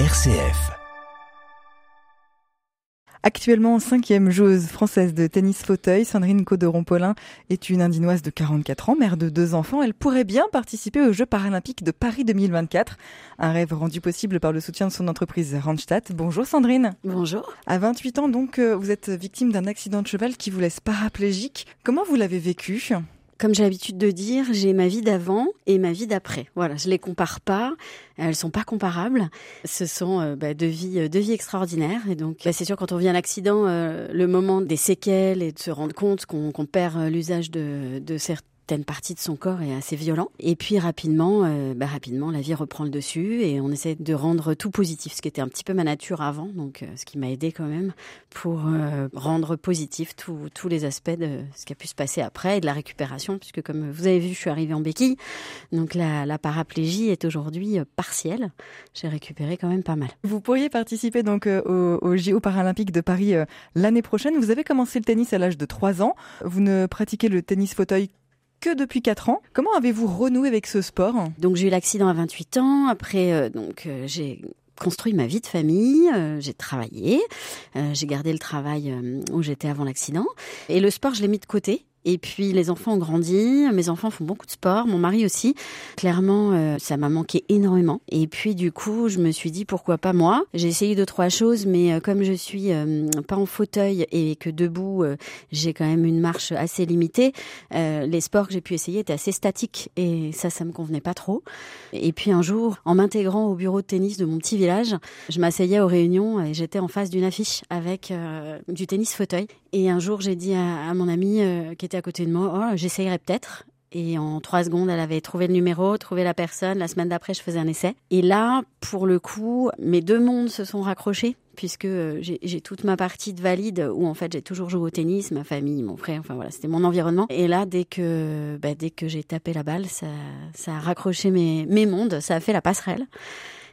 RCF. Actuellement cinquième joueuse française de tennis fauteuil, Sandrine Cauderon-Paulin est une Indinoise de 44 ans, mère de deux enfants. Elle pourrait bien participer aux Jeux paralympiques de Paris 2024. Un rêve rendu possible par le soutien de son entreprise Randstad. Bonjour Sandrine. Bonjour. À 28 ans donc, euh, vous êtes victime d'un accident de cheval qui vous laisse paraplégique. Comment vous l'avez vécu? Comme j'ai l'habitude de dire, j'ai ma vie d'avant et ma vie d'après. Voilà, je les compare pas, elles sont pas comparables. Ce sont euh, bah, deux vies, euh, deux vies extraordinaires. Et donc, bah, c'est sûr quand on vit un accident, euh, le moment des séquelles et de se rendre compte qu'on perd l'usage de, de certains certaines parties de son corps est assez violent. Et puis rapidement, euh, bah, rapidement, la vie reprend le dessus et on essaie de rendre tout positif, ce qui était un petit peu ma nature avant, donc euh, ce qui m'a aidé quand même pour euh, rendre positif tous les aspects de ce qui a pu se passer après et de la récupération, puisque comme vous avez vu, je suis arrivée en béquille, donc la, paraplégie est aujourd'hui partielle. J'ai récupéré quand même pas mal. Vous pourriez participer donc au, au JO paralympiques de Paris l'année prochaine. Vous avez commencé le tennis à l'âge de 3 ans. Vous ne pratiquez le tennis fauteuil que depuis 4 ans. Comment avez-vous renoué avec ce sport? Donc j'ai eu l'accident à 28 ans. Après, euh, donc euh, j'ai construit ma vie de famille, euh, j'ai travaillé, j'ai gardé le travail où j'étais avant l'accident. Et le sport, je l'ai mis de côté. Et puis les enfants ont grandi, mes enfants font beaucoup de sport, mon mari aussi. Clairement, euh, ça m'a manqué énormément. Et puis du coup, je me suis dit pourquoi pas moi? J'ai essayé deux trois choses, mais euh, comme je suis euh, pas en fauteuil et que debout, j'ai quand même une marche assez limitée. les sports que j'ai pu essayer étaient assez statiques et ça, ça me convenait pas trop. Et puis un jour, en m'intégrant au bureau de tennis de mon petit village, je m'asseyais aux réunions et j'étais en face d'une affiche avec du tennis fauteuil. Et un jour, j'ai dit à, à mon ami qui était à côté de moi, oh, j'essayerais peut-être. Et en trois secondes, elle avait trouvé le numéro, trouvé la personne. La semaine d'après, je faisais un essai. Et là, pour le coup, mes deux mondes se sont raccrochés puisque euh, j'ai toute ma partie de valide où en fait j'ai toujours joué au tennis, ma famille, mon frère, enfin voilà, c'était mon environnement. Et là, dès que bah, dès que j'ai tapé la balle, ça, ça a raccroché mes, mes mondes, ça a fait la passerelle.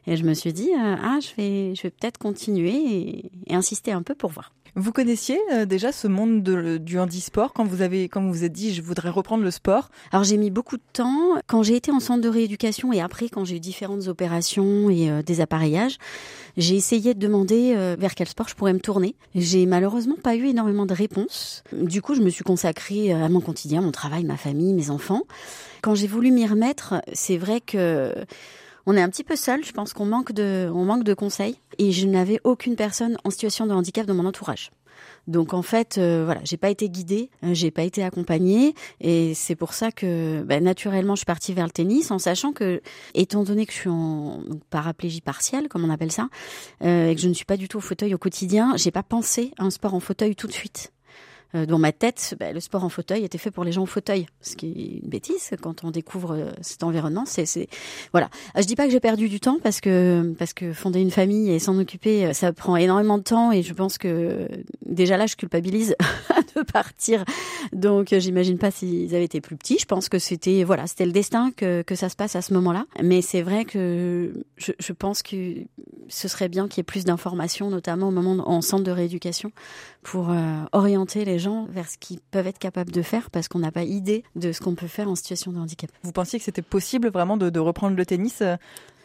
Et je me suis dit, euh, ah, je vais, je vais peut-être continuer et insister un peu pour voir. Vous connaissiez euh, déjà ce monde de, du handisport quand vous avez quand vous vous êtes dit je voudrais reprendre le sport? Alors j'ai mis beaucoup de temps quand j'ai été en centre de rééducation et après quand j'ai eu différentes opérations et euh, des appareillages, j'ai essayé de demander euh, vers quel sport je pourrais me tourner. J'ai malheureusement pas eu énormément de réponses. Du coup, je me suis consacrée à mon quotidien, mon travail, ma famille, mes enfants. Quand j'ai voulu m'y remettre, c'est vrai que on est un petit peu seul. Je pense qu'on manque de, on manque de conseils. Et je n'avais aucune personne en situation de handicap dans mon entourage. Donc en fait, euh, voilà, j'ai pas été guidée, euh, j'ai pas été accompagnée, et c'est pour ça que bah, naturellement je suis partie vers le tennis, en sachant que, étant donné que je suis en paraplégie partielle, comme on appelle ça, euh, et que je ne suis pas du tout au fauteuil au quotidien, j'ai pas pensé à un sport en fauteuil tout de suite. Euh, dans ma tête, bah, le sport en fauteuil était fait pour les gens en fauteuil, ce qui est une bêtise quand on découvre euh, cet environnement. C'est, voilà. Euh, je dis pas que j'ai perdu du temps parce que parce que fonder une famille et s'en occuper, ça prend énormément de temps et je pense que déjà là, je culpabilise de partir. Donc, j'imagine pas s'ils avaient été plus petits. Je pense que c'était voilà, c'était le destin que que ça se passe à ce moment-là. Mais c'est vrai que je, je pense que ce serait bien qu'il y ait plus d'informations, notamment au moment en centre de rééducation, pour orienter les gens vers ce qu'ils peuvent être capables de faire parce qu'on n'a pas idée de ce qu'on peut faire en situation de handicap. Vous pensiez que c'était possible vraiment de, de reprendre le tennis euh,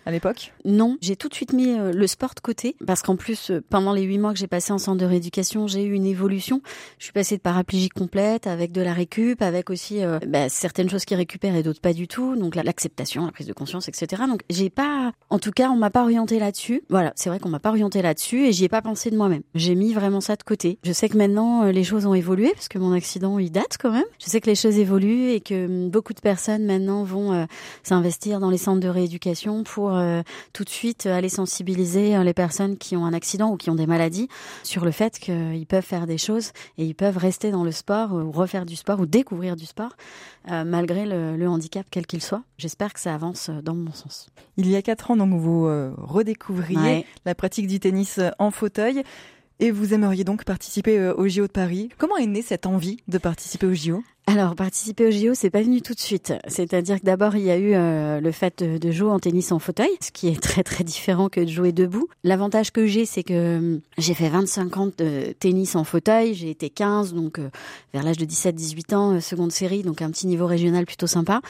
à l'époque Non, j'ai tout de suite mis euh, le sport de côté parce qu'en plus, euh, pendant les huit mois que j'ai passé en centre de rééducation, j'ai eu une évolution. Je suis passée de paraplégie complète avec de la récup, avec aussi euh, bah, certaines choses qui récupèrent et d'autres pas du tout. Donc l'acceptation, la prise de conscience, etc. Donc j'ai pas, en tout cas, on m'a pas orienté là-dessus. Voilà, c'est vrai qu'on m'a pas orienté là-dessus et j'y ai pas pensé de moi-même. J'ai mis vraiment ça de côté. Je sais que maintenant les choses ont évolué parce que mon accident il date quand même. Je sais que les choses évoluent et que hum, beaucoup de personnes maintenant vont s'investir dans les centres de rééducation pour euh, tout de suite aller sensibiliser euh, les personnes qui ont un accident ou qui ont des maladies sur le fait qu'ils peuvent faire des choses et ils peuvent rester dans le sport ou refaire du sport ou découvrir du sport euh, malgré le, handicap quel qu'il soit. J'espère que ça avance dans mon sens. Il y a quatre ans, donc vous redécouvriez la pratique du tennis en fauteuil. Et vous aimeriez donc participer au JO de Paris. Comment est née cette envie de participer au JO alors, participer au JO, c'est pas venu tout de suite. C'est-à-dire que d'abord, il y a eu euh, le fait de, jouer en tennis en fauteuil, ce qui est très très différent que de jouer debout. L'avantage que j'ai, c'est que hum, j'ai fait 25 ans de tennis en fauteuil, j'ai été 15, donc euh, vers l'âge de 17-18 ans, euh, seconde série, donc un petit niveau régional plutôt sympa.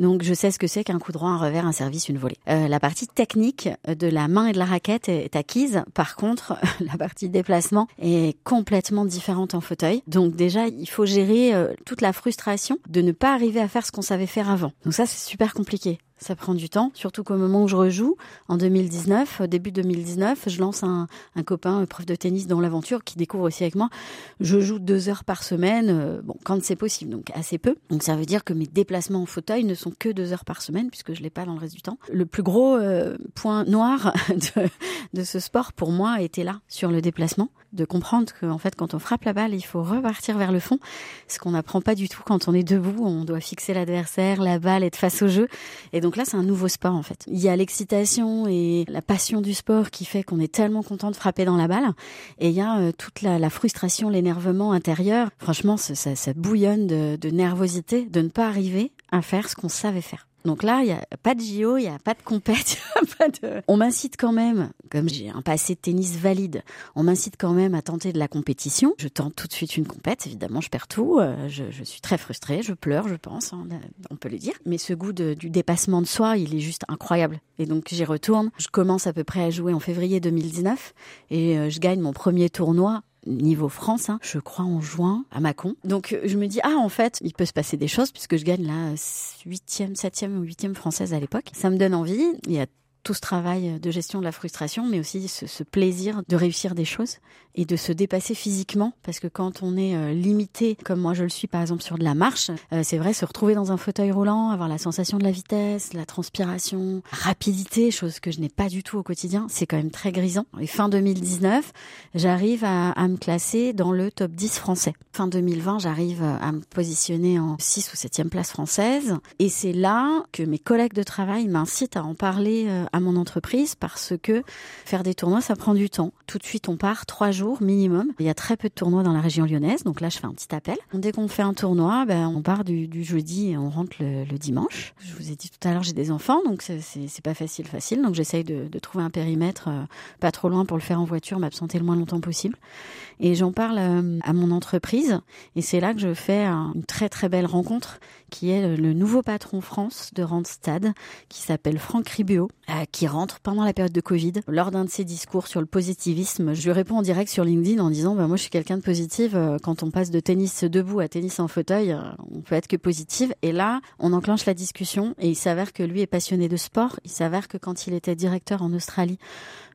Donc, je sais ce que c'est qu'un coup droit, un revers, un service, une volée. la partie technique de la main et de la raquette est acquise. Par contre, la partie déplacement est complètement différente en fauteuil. Donc déjà, il faut gérer toute la frustration de ne pas arriver à faire ce qu'on savait faire avant. Donc ça, c'est super compliqué. Ça prend du temps, surtout qu'au moment où je rejoue, en 2019, au début 2019, je lance un, un copain, un prof de tennis dans l'aventure, qui découvre aussi avec moi. Je joue deux heures par semaine, euh, bon, quand c'est possible, donc assez peu. Donc ça veut dire que mes déplacements en fauteuil ne sont que deux heures par semaine, puisque je l'ai pas dans le reste du temps. Le plus gros euh, point noir de, de ce sport pour moi était là, sur le déplacement, de comprendre qu'en fait, quand on frappe la balle, il faut repartir vers le fond, ce qu'on n'apprend pas du tout quand on est debout. On doit fixer l'adversaire, la balle, être face au jeu. Là, c'est un nouveau sport en fait. Il y a l'excitation et la passion du sport qui fait qu'on est tellement content de frapper dans la balle. Et il y a euh, toute la, la frustration, l'énervement intérieur. Franchement, ça, ça, bouillonne de, de nervosité de ne pas arriver à faire ce qu'on savait faire. Donc là, il n'y a pas de JO, il n'y a pas de compète. On m'incite quand même, comme j'ai un passé de tennis valide, on m'incite quand même à tenter de la compétition. Je tente tout de suite une compète, évidemment, je perds tout, euh, je, suis très frustrée, je pleure, je pense, hein, on peut le dire. Mais ce goût du dépassement de soi, il est juste incroyable. Et donc j'y retourne. Je commence à peu près à jouer en février 2019 et euh, je gagne mon premier tournoi niveau France, hein, je crois en juin à Mâcon. Donc euh, je me dis ah en fait il peut se passer des choses puisque je gagne la huitième, septième ou huitième française à l'époque. Ça me donne envie. Il y a tout ce travail de gestion de la frustration, mais aussi ce, ce, plaisir de réussir des choses et de se dépasser physiquement. Parce que quand on est euh, limité, comme moi je le suis par exemple sur de la marche, euh, c'est vrai, se retrouver dans un fauteuil roulant, avoir la sensation de la vitesse, la transpiration, rapidité, chose que je n'ai pas du tout au quotidien, c'est quand même très grisant. Et fin 2019, j'arrive à, à, me classer dans le top 10 français. Fin 2020, j'arrive à me positionner en 6 ou 7e place française. Et c'est là que mes collègues de travail m'incitent à en parler euh, à mon entreprise parce que faire des tournois, ça prend du temps. Tout de suite, on part trois jours minimum. Il y a très peu de tournois dans la région lyonnaise, donc là, je fais un petit appel. Dès qu'on fait un tournoi, ben, on part du, jeudi et on rentre le, dimanche. Je vous ai dit tout à l'heure, j'ai des enfants, donc c'est pas facile, facile. Donc j'essaye de, trouver un périmètre euh, pas trop loin pour le faire en voiture, m'absenter le moins longtemps possible. Et j'en parle euh, à mon entreprise, et c'est là que je fais une très très belle rencontre qui est le nouveau patron France de Randstad, qui s'appelle Franck Ribéo, qui rentre pendant la période de Covid. Lors d'un de ses discours sur le positivisme, je lui réponds en direct sur LinkedIn en disant bah, Moi, je suis quelqu'un de positif. Euh, quand on passe de tennis debout à tennis en fauteuil, euh, on peut être que positive. Et là, on enclenche la discussion et il s'avère que lui est passionné de sport. Il s'avère que quand il était directeur en Australie,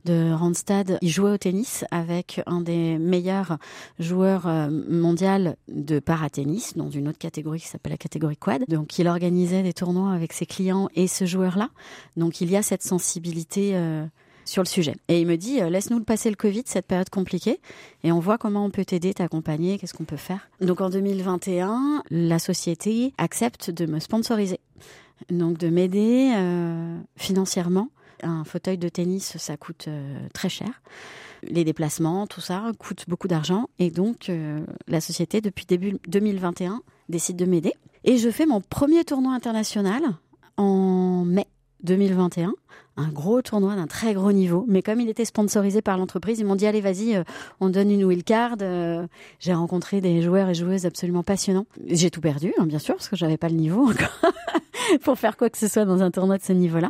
de Randstad. Il jouait au tennis avec un des meilleurs joueurs euh, mondiaux de paratennis dans une autre catégorie qui s'appelle la catégorie quad. Donc il organisait des tournois avec ses clients et ce joueur-là. Donc il y a cette sensibilité euh, sur le sujet. Et il me dit, euh, laisse-nous passer le Covid, cette période compliquée, et on voit comment on peut t'aider, t'accompagner, qu'est-ce qu'on peut faire. Donc en 2021, la société accepte de me sponsoriser, donc de m'aider euh, financièrement un fauteuil de tennis, ça coûte très cher. Les déplacements, tout ça coûte beaucoup d'argent. Et donc, la société, depuis début 2021, décide de m'aider. Et je fais mon premier tournoi international en mai 2021 un gros tournoi d'un très gros niveau. Mais comme il était sponsorisé par l'entreprise, ils m'ont dit allez vas-y, euh, on donne une wildcard. Euh, j'ai rencontré des joueurs et joueuses absolument passionnants. J'ai tout perdu, hein, bien sûr, parce que j'avais pas le niveau encore pour faire quoi que ce soit dans un tournoi de ce niveau-là.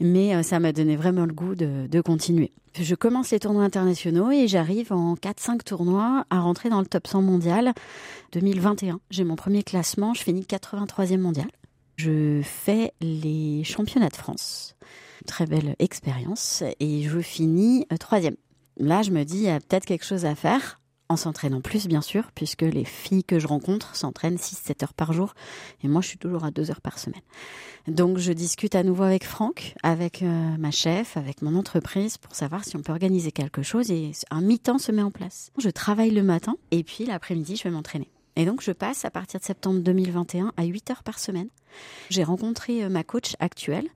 Mais euh, ça m'a donné vraiment le goût de, de continuer. Je commence les tournois internationaux et j'arrive en 4-5 tournois à rentrer dans le top 100 mondial 2021. J'ai mon premier classement, je finis 83e mondial. Je fais les championnats de France très belle expérience et je finis euh, troisième. Là, je me dis, il y a peut-être quelque chose à faire en s'entraînant plus, bien sûr, puisque les filles que je rencontre s'entraînent 6-7 heures par jour et moi, je suis toujours à 2 heures par semaine. Donc, je discute à nouveau avec Franck, avec euh, ma chef, avec mon entreprise pour savoir si on peut organiser quelque chose et un mi-temps se met en place. Je travaille le matin et puis l'après-midi, je vais m'entraîner. Et donc, je passe à partir de septembre 2021 à 8 heures par semaine. J'ai rencontré euh, ma coach actuelle,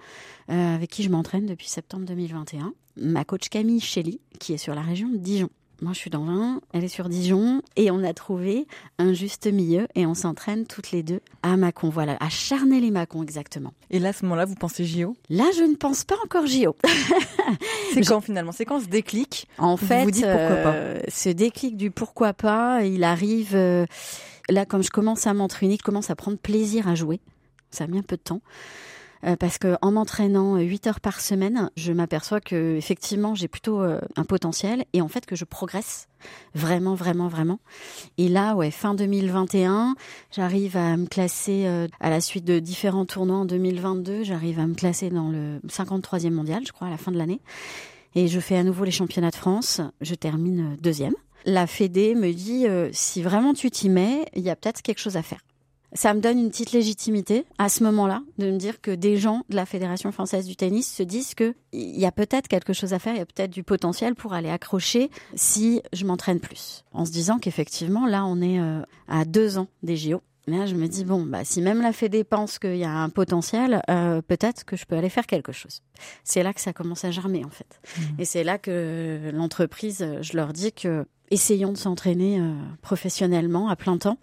euh, avec qui je m'entraîne depuis septembre 2021, ma coach Camille Shelley, qui est sur la région de Dijon. Moi, je suis dans l'Ain, elle est sur Dijon, et on a trouvé un juste milieu, et on s'entraîne toutes les deux à Mâcon, voilà, à Charnay-les-Mâcon exactement. Et là, à ce moment-là, vous pensez JO Là, je ne pense pas encore JO. c'est quand finalement? C'est quand ce déclic? En fait, vous dites pourquoi pas euh, ce déclic du pourquoi pas, il arrive euh, là, comme je commence à m'entraîner, je commence à prendre plaisir à jouer. Ça a mis un peu de temps. Euh, parce que en m'entraînant 8 heures par semaine, je m'aperçois que effectivement j'ai plutôt euh, un potentiel et en fait que je progresse vraiment vraiment vraiment. Et là ouais, fin 2021, j'arrive à me classer euh, à la suite de différents tournois en 2022, j'arrive à me classer dans le 53e mondial, je crois à la fin de l'année. Et je fais à nouveau les championnats de France, je termine deuxième. La Fédé me dit si vraiment tu t'y mets, il y a peut-être quelque chose à faire ça me donne une petite légitimité à ce moment-là de me dire que des gens de la Fédération française du tennis se disent que il y a peut-être quelque chose à faire, il y a peut-être du potentiel pour aller accrocher si je m'entraîne plus. En se disant qu'effectivement là on est euh, à deux ans des JO. Là, je me dis bon, bah si même la Fédé pense qu'il y a un potentiel, euh, peut-être que je peux aller faire quelque chose. C'est là que ça commence à germer en fait, mmh. et c'est là que l'entreprise, je leur dis que essayons de s'entraîner euh, professionnellement à plein temps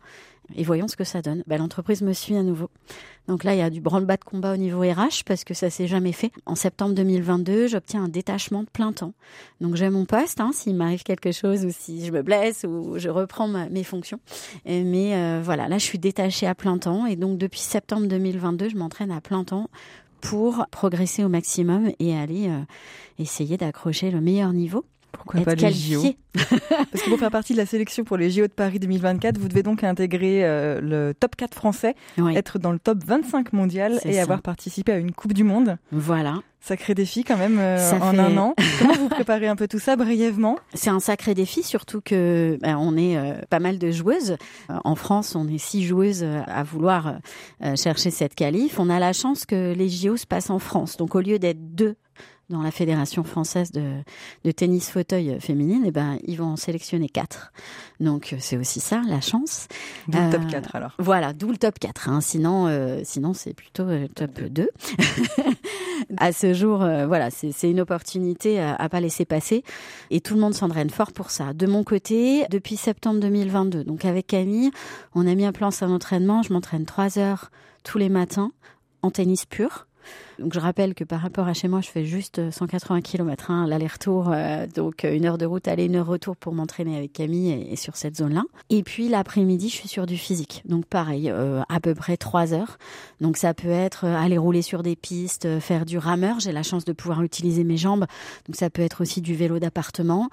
et voyons ce que ça donne. Bah, L'entreprise me suit à nouveau. Donc là, il y a du branle-bas de combat au niveau RH parce que ça s'est jamais fait. En septembre 2022, j'obtiens un détachement de plein temps. Donc j'ai mon poste, hein, s'il m'arrive quelque chose ou si je me blesse ou je reprends mes fonctions. mais euh, voilà, là, je suis détachée à plein temps et donc depuis septembre 2022, je m'entraîne à plein temps pour progresser au maximum et aller euh, essayer d'accrocher le meilleur niveau. Pourquoi pas les JO Parce que pour faire partie de la sélection pour les JO de Paris 2024, vous devez donc intégrer euh, le top 4 français, être dans le top 25 mondial et avoir participé à une Coupe du Monde. Voilà. Sacré défi quand même euh, en un an. Comment vous préparez un peu tout ça brièvement? C'est un sacré défi, surtout que ben, on est euh, pas mal de joueuses. en France, on est six joueuses à vouloir chercher cette qualif. On a la chance que les JO se passent en France. Donc au lieu d'être deux dans la fédération française de, de tennis fauteuil féminine, et eh ben ils vont en sélectionner quatre. Donc c'est aussi ça la chance. D'où le top 4 euh, alors. Voilà, d'où le top 4 hein. Sinon euh, sinon c'est plutôt euh, top 2. à ce jour voilà, c'est une opportunité à, à pas laisser passer et tout le monde s'entraîne fort pour ça. De mon côté, depuis septembre 2022, donc avec Camille, on a mis en place un entraînement, je m'entraîne trois heures tous les matins en tennis pur. Donc je rappelle que par rapport à chez moi, je fais juste 180 km hein, l'aller-retour, euh, donc euh, une heure de route aller, une heure retour pour m'entraîner avec Camille et, sur cette zone-là. Et puis l'après-midi, je suis sur du physique, donc pareil, euh, à peu près trois heures. Donc ça peut être aller rouler sur des pistes, faire du rameur. J'ai la chance de pouvoir utiliser mes jambes, donc ça peut être aussi du vélo d'appartement,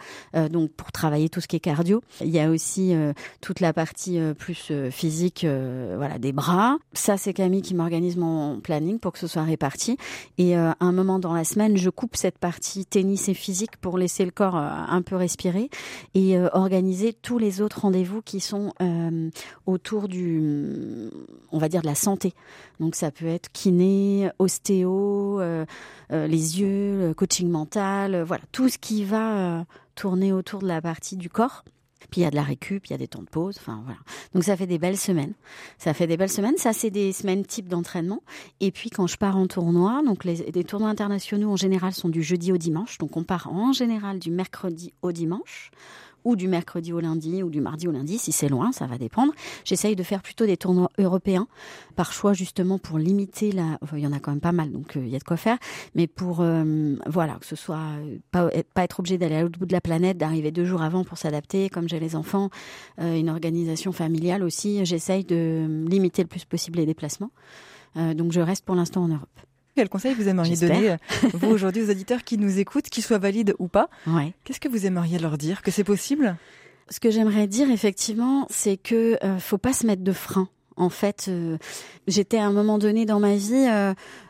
donc pour travailler tout ce qui est cardio. Il y a aussi toute la partie plus physique, voilà, des bras. Ça c'est Camille qui m'organise mon planning pour que ce soit réparti. Et euh, à un moment dans la semaine, je coupe cette partie tennis et physique pour laisser le corps euh, un peu respirer et euh, organiser tous les autres rendez-vous qui sont autour du, on va dire, de la santé. Donc ça peut être kiné, ostéo, les yeux, coaching mental, voilà, tout ce qui va tourner autour de la partie du corps. Puis il y a de la récup, il y a des temps de pause, enfin voilà. Donc ça fait des belles semaines. Ça fait des belles semaines. Ça c'est des semaines type d'entraînement. Et puis quand je pars en tournoi, donc les, les tournois internationaux en général sont du jeudi au dimanche. Donc on part en général du mercredi au dimanche ou du mercredi au lundi ou du mardi au lundi, si c'est loin, ça va dépendre. J'essaye de faire plutôt des tournois européens, par choix justement pour limiter la... Il y en a quand même pas mal, donc euh, il y a de quoi faire, mais pour, euh, voilà, que ce soit euh, pas, pas être obligé d'aller à l'autre bout de la planète, d'arriver deux jours avant pour s'adapter, comme j'ai les enfants, une organisation familiale aussi, j'essaye de limiter le plus possible les déplacements. donc je reste pour l'instant en Europe. Quel conseil vous aimeriez donner, euh, vous, aujourd'hui, aux auditeurs qui nous écoutent, qu'ils soient valides ou pas ouais. Qu'est-ce que vous aimeriez leur dire Que c'est possible Ce que j'aimerais dire, effectivement, c'est que euh, faut pas se mettre de frein. En fait, euh, j'étais à un moment donné dans ma vie,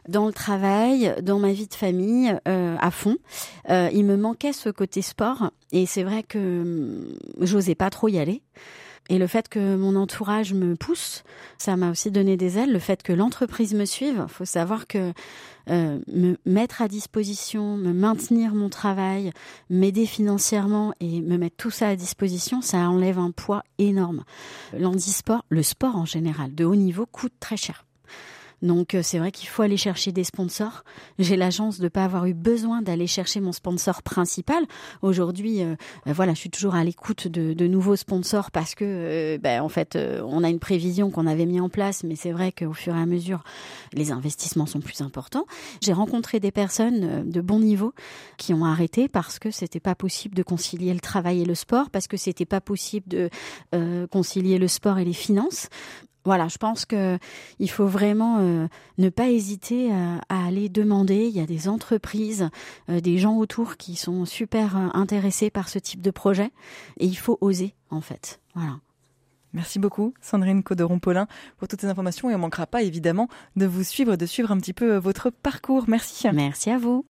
dans le travail, dans ma vie de famille, à fond. il me manquait ce côté sport, et c'est vrai que hum, j'osais pas trop y aller. Et le fait que mon entourage me pousse, ça m'a aussi donné des ailes. Le fait que l'entreprise me suive, faut savoir que euh, me mettre à disposition, me maintenir mon travail, m'aider financièrement et me mettre tout ça à disposition, ça enlève un poids énorme. L'handisport, le sport en général, de haut niveau, coûte très cher. Donc euh, c'est vrai qu'il faut aller chercher des sponsors. J'ai la chance de ne pas avoir eu besoin d'aller chercher mon sponsor principal. Aujourd'hui, euh, voilà, je suis toujours à l'écoute de, de, nouveaux sponsors parce que, ben, en fait, on a une prévision qu'on avait mis en place, mais c'est vrai qu'au fur et à mesure, les investissements sont plus importants. J'ai rencontré des personnes de bon niveau qui ont arrêté parce que c'était pas possible de concilier le travail et le sport, parce que c'était pas possible de euh, concilier le sport et les finances. Voilà, je pense que il faut vraiment euh, ne pas hésiter à, aller demander. Il y a des entreprises, euh, des gens autour qui sont super intéressés par ce type de projet, et il faut oser en fait. Voilà. Merci beaucoup, Sandrine Coderon-Paulin, pour toutes ces informations. Et on ne manquera pas, évidemment, de vous suivre, de suivre un petit peu votre parcours. Merci. Merci à vous.